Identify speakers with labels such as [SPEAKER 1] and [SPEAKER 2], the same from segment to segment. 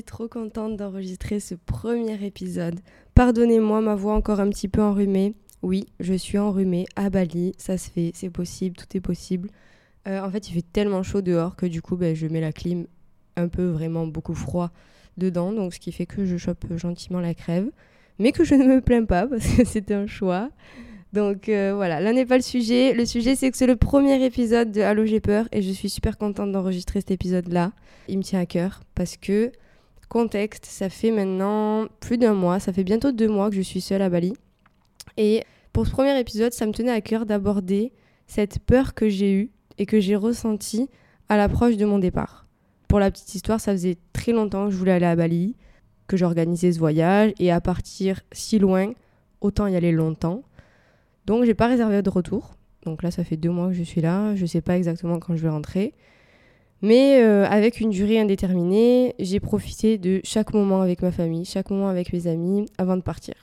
[SPEAKER 1] Trop contente d'enregistrer ce premier épisode. Pardonnez-moi ma voix encore un petit peu enrhumée. Oui, je suis enrhumée à Bali, ça se fait, c'est possible, tout est possible. Euh, en fait, il fait tellement chaud dehors que du coup, ben, je mets la clim un peu vraiment beaucoup froid dedans, donc ce qui fait que je chope gentiment la crève, mais que je ne me plains pas parce que c'était un choix. Donc euh, voilà, là n'est pas le sujet. Le sujet, c'est que c'est le premier épisode de Allo j'ai peur et je suis super contente d'enregistrer cet épisode-là. Il me tient à cœur parce que, contexte, ça fait maintenant plus d'un mois, ça fait bientôt deux mois que je suis seule à Bali. Et pour ce premier épisode, ça me tenait à cœur d'aborder cette peur que j'ai eue et que j'ai ressentie à l'approche de mon départ. Pour la petite histoire, ça faisait très longtemps que je voulais aller à Bali, que j'organisais ce voyage et à partir si loin, autant y aller longtemps. Donc j'ai pas réservé de retour. Donc là, ça fait deux mois que je suis là. Je sais pas exactement quand je vais rentrer. Mais euh, avec une durée indéterminée, j'ai profité de chaque moment avec ma famille, chaque moment avec mes amis avant de partir.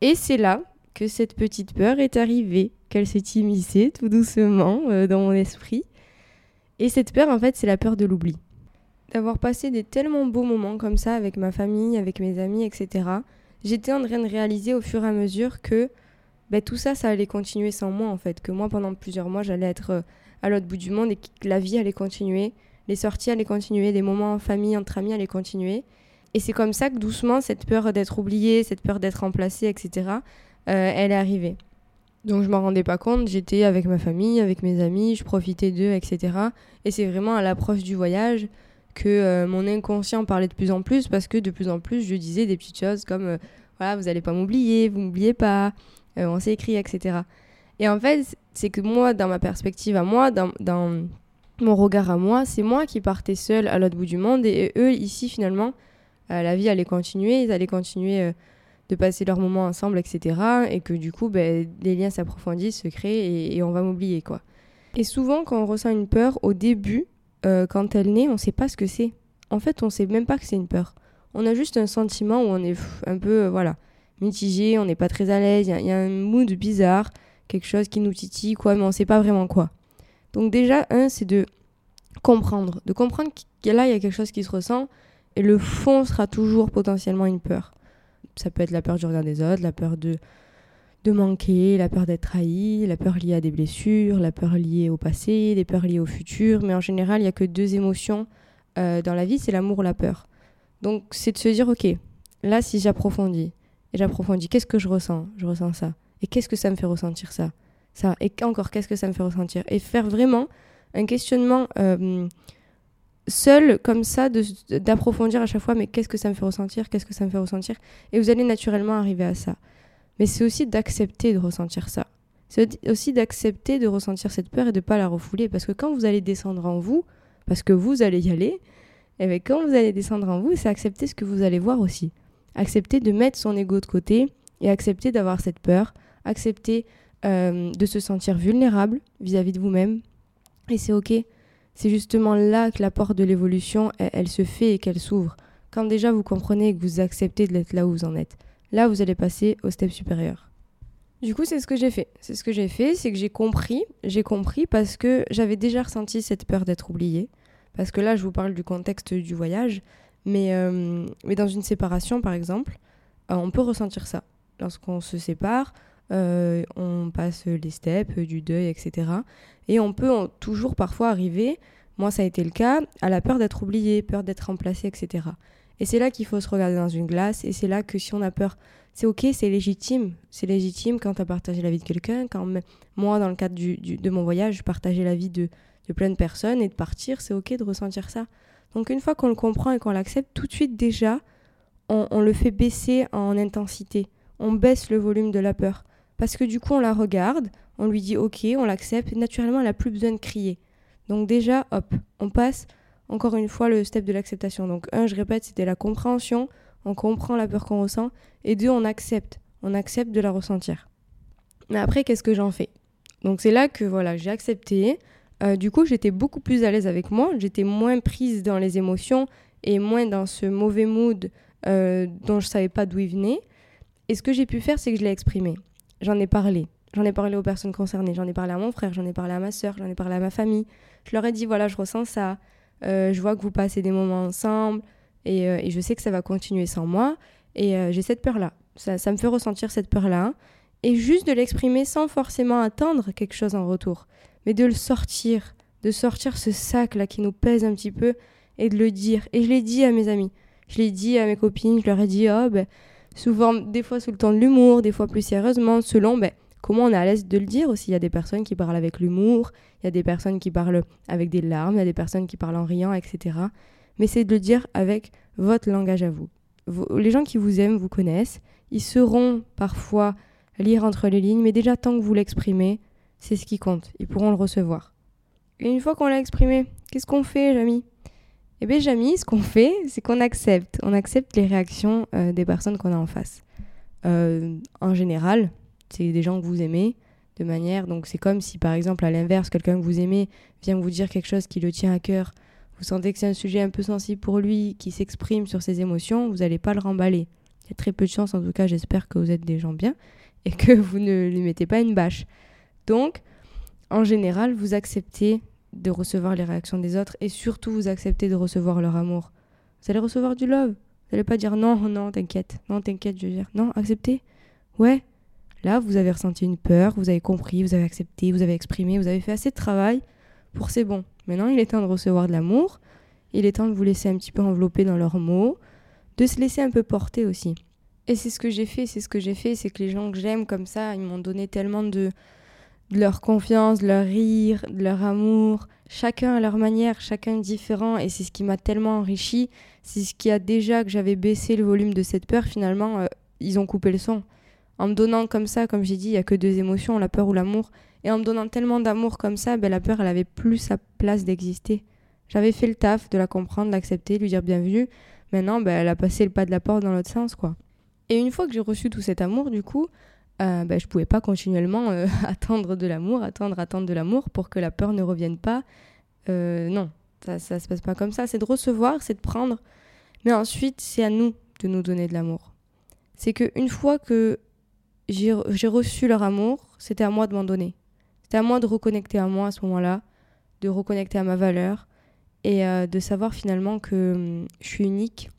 [SPEAKER 1] Et c'est là que cette petite peur est arrivée, qu'elle s'est immiscée tout doucement euh, dans mon esprit. Et cette peur, en fait, c'est la peur de l'oubli. D'avoir passé des tellement beaux moments comme ça avec ma famille, avec mes amis, etc. J'étais en train de réaliser au fur et à mesure que ben, tout ça, ça allait continuer sans moi, en fait. Que moi, pendant plusieurs mois, j'allais être euh, à l'autre bout du monde et que la vie allait continuer. Les sorties allaient continuer, des moments en famille, entre amis allaient continuer. Et c'est comme ça que doucement, cette peur d'être oubliée, cette peur d'être remplacée, etc., euh, elle est arrivée. Donc je m'en rendais pas compte, j'étais avec ma famille, avec mes amis, je profitais d'eux, etc. Et c'est vraiment à l'approche du voyage que euh, mon inconscient parlait de plus en plus parce que de plus en plus je disais des petites choses comme euh, voilà, vous allez pas m'oublier, vous m'oubliez pas, on s'est écrit, etc. Et en fait, c'est que moi, dans ma perspective à moi, dans mon regard à moi, c'est moi qui partais seule à l'autre bout du monde et eux, ici, finalement, euh, la vie allait continuer, ils allaient continuer euh, de passer leurs moments ensemble, etc. Et que du coup, ben, les liens s'approfondissent, se créent et, on va m'oublier, quoi. Et souvent, quand on ressent une peur, au début, euh, quand elle naît, on sait pas ce que c'est. En fait, on sait même pas que c'est une peur. On a juste un sentiment où on est un peu, voilà, mitigé, on n'est pas très à l'aise, il y, y, a un mood bizarre, quelque chose qui nous titille, quoi, mais on sait pas vraiment quoi. Donc déjà, un, c'est de comprendre, de comprendre que là, il y a quelque chose qui se ressent, et le fond sera toujours potentiellement une peur. Ça peut être la peur du regard des autres, la peur de, manquer, la peur d'être trahi, la peur liée à des blessures, la peur liée au passé, les peurs liées au futur, mais en général, il n'y a que deux émotions euh, dans la vie, c'est l'amour ou la peur. Donc c'est de se dire, ok, là, si j'approfondis, et j'approfondis, qu'est-ce que je ressens? Je ressens ça. Et qu'est-ce que ça me fait ressentir ça? Et encore, qu'est-ce que ça me fait ressentir? Et faire vraiment un questionnement euh, seul, comme ça, d'approfondir à chaque fois, mais qu'est-ce que ça me fait ressentir? Qu'est-ce que ça me fait ressentir? Et vous allez naturellement arriver à ça. Mais c'est aussi d'accepter de ressentir ça. C'est aussi d'accepter de ressentir cette peur et de ne pas la refouler. Parce que quand vous allez descendre en vous, parce que vous allez y aller, et bien quand vous allez descendre en vous, c'est accepter ce que vous allez voir aussi. Accepter de mettre son ego de côté et accepter d'avoir cette peur, accepter euh, de se sentir vulnérable vis-à-vis -vis de vous-même. Et c'est ok. C'est justement là que la porte de l'évolution, elle, elle, se fait et qu'elle s'ouvre. Quand déjà vous comprenez et que vous acceptez d'être là où vous en êtes. Là, vous allez passer au step supérieur. Du coup, c'est ce que j'ai fait. C'est ce que j'ai fait, c'est que j'ai compris. J'ai compris parce que j'avais déjà ressenti cette peur d'être oubliée. Parce que là, je vous parle du contexte du voyage. Mais, euh, mais dans une séparation, par exemple, euh, on peut ressentir ça. Lorsqu'on se sépare, euh, on passe les steps du deuil, etc. Et on peut toujours parfois arriver, moi ça a été le cas, à la peur d'être oublié, peur d'être remplacé, etc. Et c'est là qu'il faut se regarder dans une glace. Et c'est là que si on a peur, c'est ok, c'est légitime. C'est légitime quand tu as partagé la vie de quelqu'un. Quand moi, dans le cadre du, de mon voyage, je partageais la vie de, de plein de personnes et de partir, c'est ok de ressentir ça. Donc une fois qu'on le comprend et qu'on l'accepte, tout de suite déjà, on, le fait baisser en intensité. On baisse le volume de la peur. Parce que du coup, on la regarde, on lui dit ok, on l'accepte. Naturellement, elle n'a plus besoin de crier. Donc déjà, hop, on passe encore une fois le step de l'acceptation. Donc un, je répète, c'était la compréhension. On comprend la peur qu'on ressent. Et deux, on accepte. On accepte de la ressentir. Mais après, qu'est-ce que j'en fais? Donc c'est là que voilà, j'ai accepté. Euh, du coup, j'étais beaucoup plus à l'aise avec moi, j'étais moins prise dans les émotions et moins dans ce mauvais mood euh, dont je savais pas d'où il venait. Et ce que j'ai pu faire, c'est que je l'ai exprimé. J'en ai parlé. J'en ai parlé aux personnes concernées. J'en ai parlé à mon frère, j'en ai parlé à ma soeur, j'en ai parlé à ma famille. Je leur ai dit voilà, je ressens ça. Euh, je vois que vous passez des moments ensemble et, et, je sais que ça va continuer sans moi. Et j'ai cette peur-là. Ça me fait ressentir cette peur-là. Et juste de l'exprimer sans forcément attendre quelque chose en retour mais de le sortir, de sortir ce sac-là qui nous pèse un petit peu et de le dire. Et je l'ai dit à mes amis, je l'ai dit à mes copines, je leur ai dit, oh, ben, souvent, des fois sous le ton de l'humour, des fois plus sérieusement, selon ben, comment on est à l'aise de le dire aussi. Il y a des personnes qui parlent avec l'humour, il y a des personnes qui parlent avec des larmes, il y a des personnes qui parlent en riant, etc. Mais c'est de le dire avec votre langage à vous. Les gens qui vous aiment vous connaissent, ils seront parfois lire entre les lignes, mais déjà tant que vous l'exprimez, c'est ce qui compte. Ils pourront le recevoir. Et une fois qu'on l'a exprimé, qu'est-ce qu'on fait, Jamy? Eh bien, Jamy, ce qu'on fait, c'est qu'on accepte. On accepte les réactions euh, des personnes qu'on a en face. Euh, en général, c'est des gens que vous aimez de manière. Donc, c'est comme si, par exemple, à l'inverse, quelqu'un que vous aimez vient vous dire quelque chose qui le tient à cœur. Vous sentez que c'est un sujet un peu sensible pour lui, qui s'exprime sur ses émotions, vous n'allez pas le remballer. Il y a très peu de chance, en tout cas, j'espère que vous êtes des gens bien et que vous ne lui mettez pas une bâche. Donc, en général, vous acceptez de recevoir les réactions des autres et surtout vous acceptez de recevoir leur amour. Vous allez recevoir du love. Vous n'allez pas dire non, non, t'inquiète, non, t'inquiète, je veux dire. Non, acceptez. Ouais. Là, vous avez ressenti une peur, vous avez compris, vous avez accepté, vous avez exprimé, vous avez fait assez de travail pour c'est bon. Maintenant, il est temps de recevoir de l'amour. Il est temps de vous laisser un petit peu envelopper dans leurs mots, de se laisser un peu porter aussi. Et c'est ce que j'ai fait, c'est ce que j'ai fait, c'est que les gens que j'aime comme ça, ils m'ont donné tellement de, de leur confiance, de leur rire, de leur amour, chacun à leur manière, chacun différent, et c'est ce qui m'a tellement enrichi, c'est ce qui a déjà que j'avais baissé le volume de cette peur, finalement, euh, ils ont coupé le son. En me donnant comme ça, comme j'ai dit, il n'y a que deux émotions, la peur ou l'amour, et en me donnant tellement d'amour comme ça, ben, la peur, elle avait plus sa place d'exister. J'avais fait le taf de la comprendre, l'accepter, lui dire bienvenue, maintenant, ben, elle a passé le pas de la porte dans l'autre sens, quoi. Et une fois que j'ai reçu tout cet amour, du coup, euh, bah, je ne pouvais pas continuellement euh, attendre de l'amour, attendre, attendre de l'amour pour que la peur ne revienne pas. Euh, non, ça ne se passe pas comme ça. C'est de recevoir, c'est de prendre. Mais ensuite, c'est à nous de nous donner de l'amour. C'est qu'une fois que j'ai reçu leur amour, c'était à moi de m'en donner. C'était à moi de reconnecter à moi à ce moment-là, de reconnecter à ma valeur et de savoir finalement que hum, je suis unique.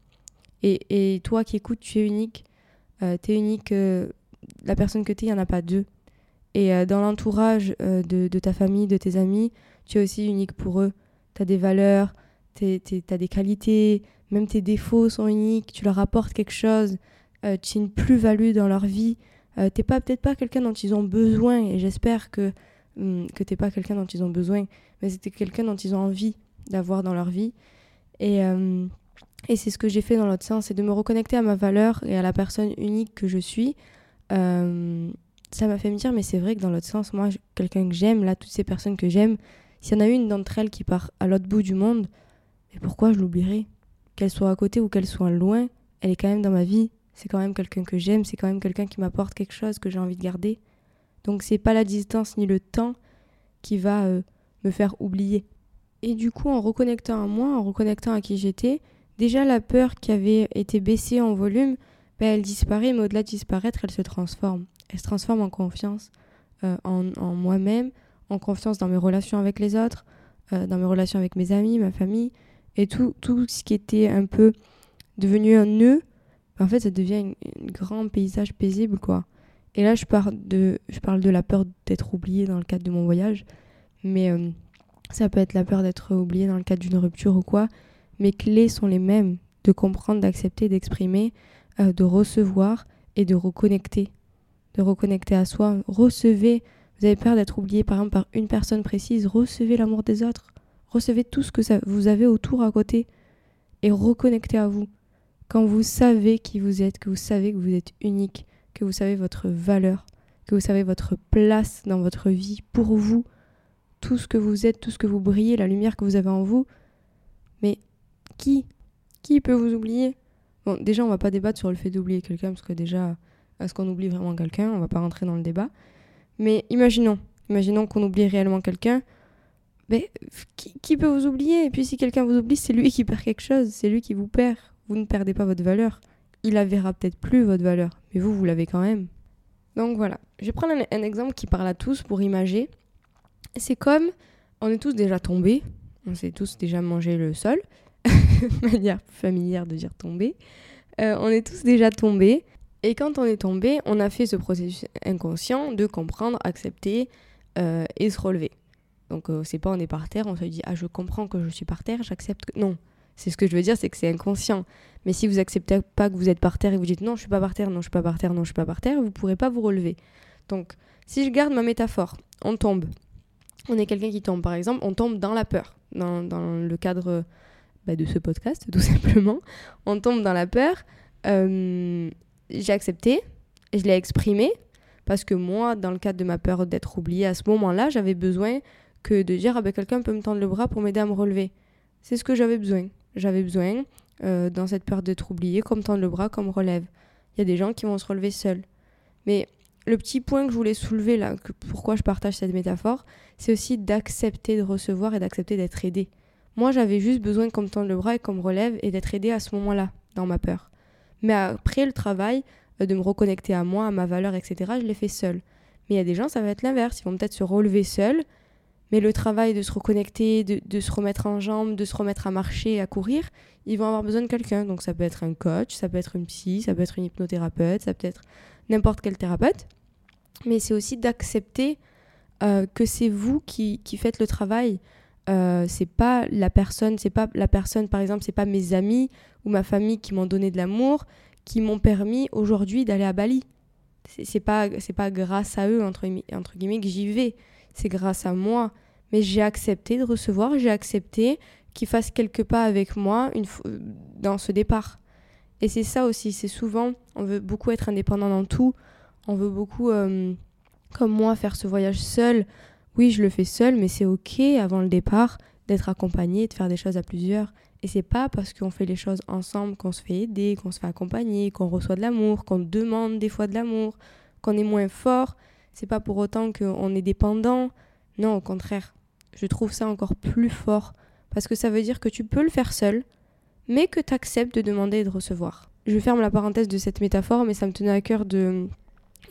[SPEAKER 1] Et, et, toi qui écoutes, tu es unique. tu es unique la personne que tu es, il n'y en a pas deux. Et euh, dans l'entourage euh, de, ta famille, de tes amis, tu es aussi unique pour eux. Tu as des valeurs, tu as des qualités, même tes défauts sont uniques, tu leur apportes quelque chose, euh, tu as une plus-value dans leur vie. t'es pas peut-être pas quelqu'un dont ils ont besoin, et j'espère que, hum, que t'es pas quelqu'un dont ils ont besoin, mais c'était quelqu'un dont ils ont envie d'avoir dans leur vie. Et, et c'est ce que j'ai fait dans l'autre sens, c'est de me reconnecter à ma valeur et à la personne unique que je suis, euh, ça m'a fait me dire, mais c'est vrai que dans l'autre sens, moi, quelqu'un que j'aime, là, toutes ces personnes que j'aime, s'il y en a une d'entre elles qui part à l'autre bout du monde, mais pourquoi je l'oublierais? Qu'elle soit à côté ou qu'elle soit loin, elle est quand même dans ma vie. C'est quand même quelqu'un que j'aime, c'est quand même quelqu'un qui m'apporte quelque chose que j'ai envie de garder. Donc c'est pas la distance ni le temps qui va euh, me faire oublier. Et du coup, en reconnectant à moi, en reconnectant à qui j'étais, déjà la peur qui avait été baissée en volume, ben, elle disparaît, mais au-delà de disparaître, elle se transforme. Elle se transforme en confiance euh, en, moi-même, en confiance dans mes relations avec les autres, euh, dans mes relations avec mes amis, ma famille, et tout, tout ce qui était un peu devenu un nœud, en fait, ça devient un grand paysage paisible, quoi. Et là, je parle de, la peur d'être oublié dans le cadre de mon voyage, mais euh, ça peut être la peur d'être oublié dans le cadre d'une rupture ou quoi. Mes clés sont les mêmes de comprendre, d'accepter, d'exprimer, euh, de recevoir et de reconnecter. De reconnecter à soi. Recevez, vous avez peur d'être oublié par exemple par une personne précise, recevez l'amour des autres. Recevez tout ce que vous avez autour à côté et reconnectez à vous. Quand vous savez qui vous êtes, que vous savez que vous êtes unique, que vous savez votre valeur, que vous savez votre place dans votre vie pour vous, tout ce que vous êtes, tout ce que vous brillez, la lumière que vous avez en vous. Mais qui Qui peut vous oublier? Bon, déjà, on va pas débattre sur le fait d'oublier quelqu'un, parce que déjà, est-ce qu'on oublie vraiment quelqu'un On va pas rentrer dans le débat. Mais imaginons, imaginons qu'on oublie réellement quelqu'un. Mais qui, qui peut vous oublier? Et puis si quelqu'un vous oublie, c'est lui qui perd quelque chose, c'est lui qui vous perd. Vous ne perdez pas votre valeur. Il la verra peut-être plus, votre valeur, mais vous, vous l'avez quand même. Donc voilà, je vais prendre un, un exemple qui parle à tous pour imager. C'est comme on est tous déjà tombés, on s'est tous déjà mangé le sol, manière familière de dire tomber. Euh, on est tous déjà tombés. Et quand on est tombé, on a fait ce processus inconscient de comprendre, accepter euh, et se relever. Donc euh, c'est pas on est par terre, on se dit ah je comprends que je suis par terre, j'accepte que non. C'est ce que je veux dire, c'est que c'est inconscient. Mais si vous acceptez pas que vous êtes par terre et vous dites non je suis pas par terre, non je suis pas par terre, non je suis pas par terre, vous pourrez pas vous relever. Donc si je garde ma métaphore, on tombe. On est quelqu'un qui tombe par exemple, on tombe dans la peur, dans, dans le cadre bah, de ce podcast tout simplement. On tombe dans la peur. Euh, j'ai accepté, je l'ai exprimé, parce que moi, dans le cadre de ma peur d'être oubliée, à ce moment-là, j'avais besoin que de dire, ah ben quelqu'un peut me tendre le bras pour m'aider à me relever. C'est ce que j'avais besoin. J'avais besoin, euh, dans cette peur d'être oubliée, comme tendre le bras, comme relève. Il y a des gens qui vont se relever seuls. Mais le petit point que je voulais soulever là, que pourquoi je partage cette métaphore, c'est aussi d'accepter de recevoir et d'accepter d'être aidé. Moi, j'avais juste besoin qu'on me tende le bras et qu'on me relève et d'être aidé à ce moment-là, dans ma peur. Mais après le travail, euh, de me reconnecter à moi, à ma valeur, etc., je l'ai fait seul. Mais il y a des gens, ça va être l'inverse. Ils vont peut-être se relever seuls, mais le travail de se reconnecter, de, se remettre en jambes, de se remettre à marcher, à courir, ils vont avoir besoin de quelqu'un. Donc ça peut être un coach, ça peut être une psy, ça peut être une hypnothérapeute, ça peut être n'importe quel thérapeute. Mais c'est aussi d'accepter euh, que c'est vous qui, faites le travail. Euh, c'est pas la personne, c'est pas la personne, par exemple, c'est pas mes amis ou ma famille qui m'ont donné de l'amour, qui m'ont permis aujourd'hui d'aller à Bali. C'est pas, c'est pas grâce à eux, entre, entre guillemets, que j'y vais. C'est grâce à moi. Mais j'ai accepté de recevoir, j'ai accepté qu'ils fassent quelques pas avec moi une dans ce départ. Et c'est ça aussi, c'est souvent, on veut beaucoup être indépendant dans tout, on veut beaucoup, euh, comme moi, faire ce voyage seul. Oui, je le fais seul, mais c'est ok avant le départ d'être accompagné, de faire des choses à plusieurs. Et c'est pas parce qu'on fait les choses ensemble qu'on se fait aider, qu'on se fait accompagner, qu'on reçoit de l'amour, qu'on demande des fois de l'amour, qu'on est moins fort. C'est pas pour autant qu'on est dépendant. Non, au contraire. Je trouve ça encore plus fort. Parce que ça veut dire que tu peux le faire seul, mais que tu acceptes de demander et de recevoir. Je ferme la parenthèse de cette métaphore, mais ça me tenait à cœur de,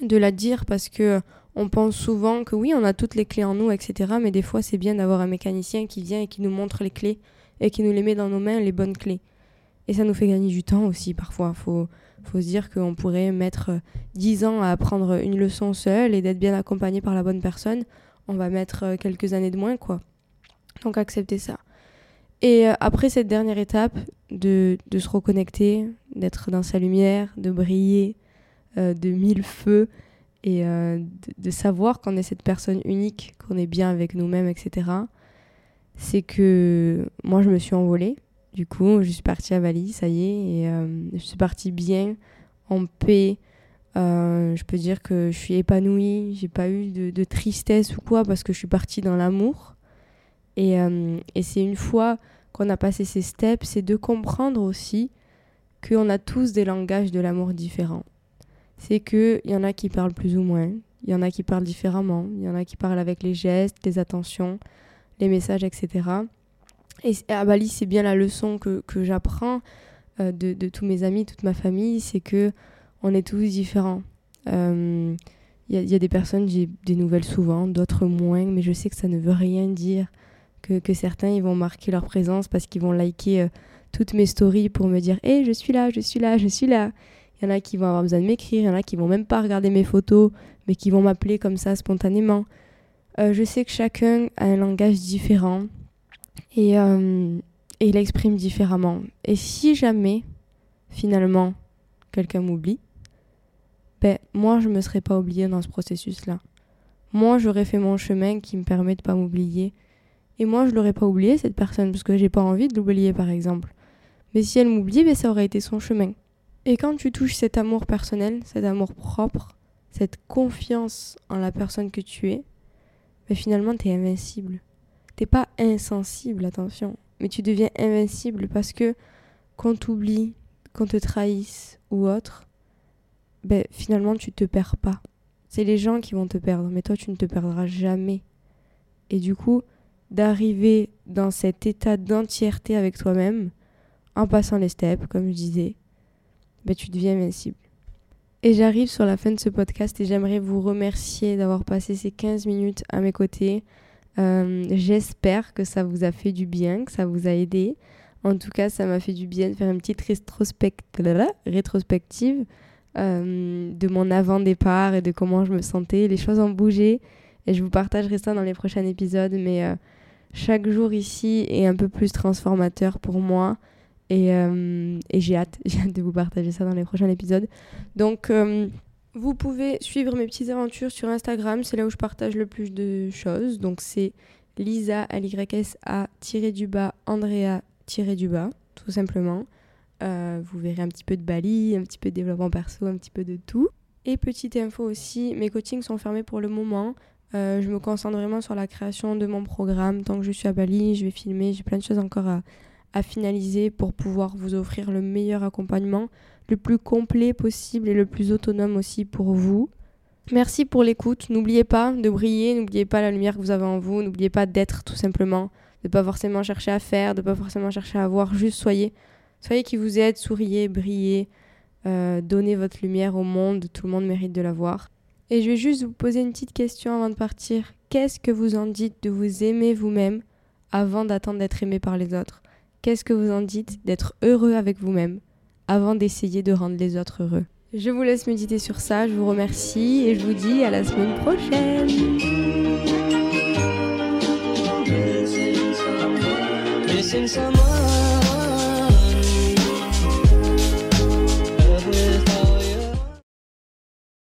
[SPEAKER 1] de la dire parce que on pense souvent que oui, on a toutes les clés en nous, etc. Mais des fois, c'est bien d'avoir un mécanicien qui vient et qui nous montre les clés et qui nous les met dans nos mains, les bonnes clés. Et ça nous fait gagner du temps aussi parfois. Faut, faut se dire qu'on pourrait mettre 10 ans à apprendre une leçon seule et d'être bien accompagné par la bonne personne. On va mettre quelques années de moins, quoi. Donc accepter ça. Et après cette dernière étape de, de se reconnecter, d'être dans sa lumière, de briller euh, de mille feux et euh, de, savoir qu'on est cette personne unique, qu'on est bien avec nous-mêmes, etc c'est que moi je me suis envolée. Du coup, je suis partie à Bali, ça y est, et euh, je suis partie bien, en paix. Euh, je peux dire que je suis épanouie, j'ai pas eu de, tristesse ou quoi parce que je suis partie dans l'amour. Et, et c'est une fois qu'on a passé ces steps, c'est de comprendre aussi qu'on a tous des langages de l'amour différents. C'est qu'il y en a qui parlent plus ou moins, il y en a qui parlent différemment, il y en a qui parlent avec les gestes, les attentions, les messages, etc. Et à Bali, c'est bien la leçon que, que j'apprends euh, de, de, tous mes amis, toute ma famille, c'est que on est tous différents. Il euh, y, a des personnes, j'ai des nouvelles souvent, d'autres moins, mais je sais que ça ne veut rien dire. Que, que certains, ils vont marquer leur présence parce qu'ils vont liker euh, toutes mes stories pour me dire Hé, hey, je suis là, je suis là, je suis là. Il y en a qui vont avoir besoin de m'écrire, il y en a qui vont même pas regarder mes photos, mais qui vont m'appeler comme ça spontanément. Euh, je sais que chacun a un langage différent. Et, euh, et il exprime différemment. Et si jamais, finalement, quelqu'un m'oublie, ben moi je me serais pas oubliée dans ce processus-là. Moi j'aurais fait mon chemin qui me permet de pas m'oublier. Et moi je l'aurais pas oublié cette personne parce que j'ai pas envie de l'oublier par exemple. Mais si elle m'oublie, ben ça aurait été son chemin. Et quand tu touches cet amour personnel, cet amour propre, cette confiance en la personne que tu es, ben finalement tu es invincible. T'es pas insensible, attention, mais tu deviens invincible parce que qu'on t'oublie, qu'on te trahisse ou autre, ben, finalement tu te perds pas. C'est les gens qui vont te perdre, mais toi tu ne te perdras jamais. Et du coup, d'arriver dans cet état d'entièreté avec toi-même, en passant les steps, comme je disais, ben, tu deviens invincible. Et j'arrive sur la fin de ce podcast et j'aimerais vous remercier d'avoir passé ces 15 minutes à mes côtés. Euh, j'espère que ça vous a fait du bien, que ça vous a aidé. En tout cas, ça m'a fait du bien de faire une petite rétrospective euh, de mon avant-départ et de comment je me sentais. Les choses ont bougé et je vous partagerai ça dans les prochains épisodes. Mais euh, chaque jour ici est un peu plus transformateur pour moi et, euh, et j'ai hâte, hâte de vous partager ça dans les prochains épisodes. Donc, vous pouvez suivre mes petites aventures sur Instagram, c'est là où je partage le plus de choses. Donc, c'est Lisa, L-Y-S-A, tiré du bas, Andrea, du bas, tout simplement. Euh, vous verrez un petit peu de Bali, un petit peu de développement perso, un petit peu de tout. Et petite info aussi, mes coachings sont fermés pour le moment. Euh, je me concentre vraiment sur la création de mon programme. Tant que je suis à Bali, je vais filmer. J'ai plein de choses encore à, à finaliser pour pouvoir vous offrir le meilleur accompagnement, le plus complet possible et le plus autonome aussi pour vous. Merci pour l'écoute. N'oubliez pas de briller, n'oubliez pas la lumière que vous avez en vous, n'oubliez pas d'être tout simplement, de pas forcément chercher à faire, de pas forcément chercher à avoir, juste soyez. Soyez qui vous êtes, souriez, brillez, euh, donnez votre lumière au monde, tout le monde mérite de la voir. Et je vais juste vous poser une petite question avant de partir. Qu'est-ce que vous en dites de vous aimer vous-même avant d'attendre d'être aimé par les autres? Qu'est-ce que vous en dites d'être heureux avec vous-même avant d'essayer de rendre les autres heureux? Je vous laisse méditer sur ça, je vous remercie et je vous dis à la semaine prochaine.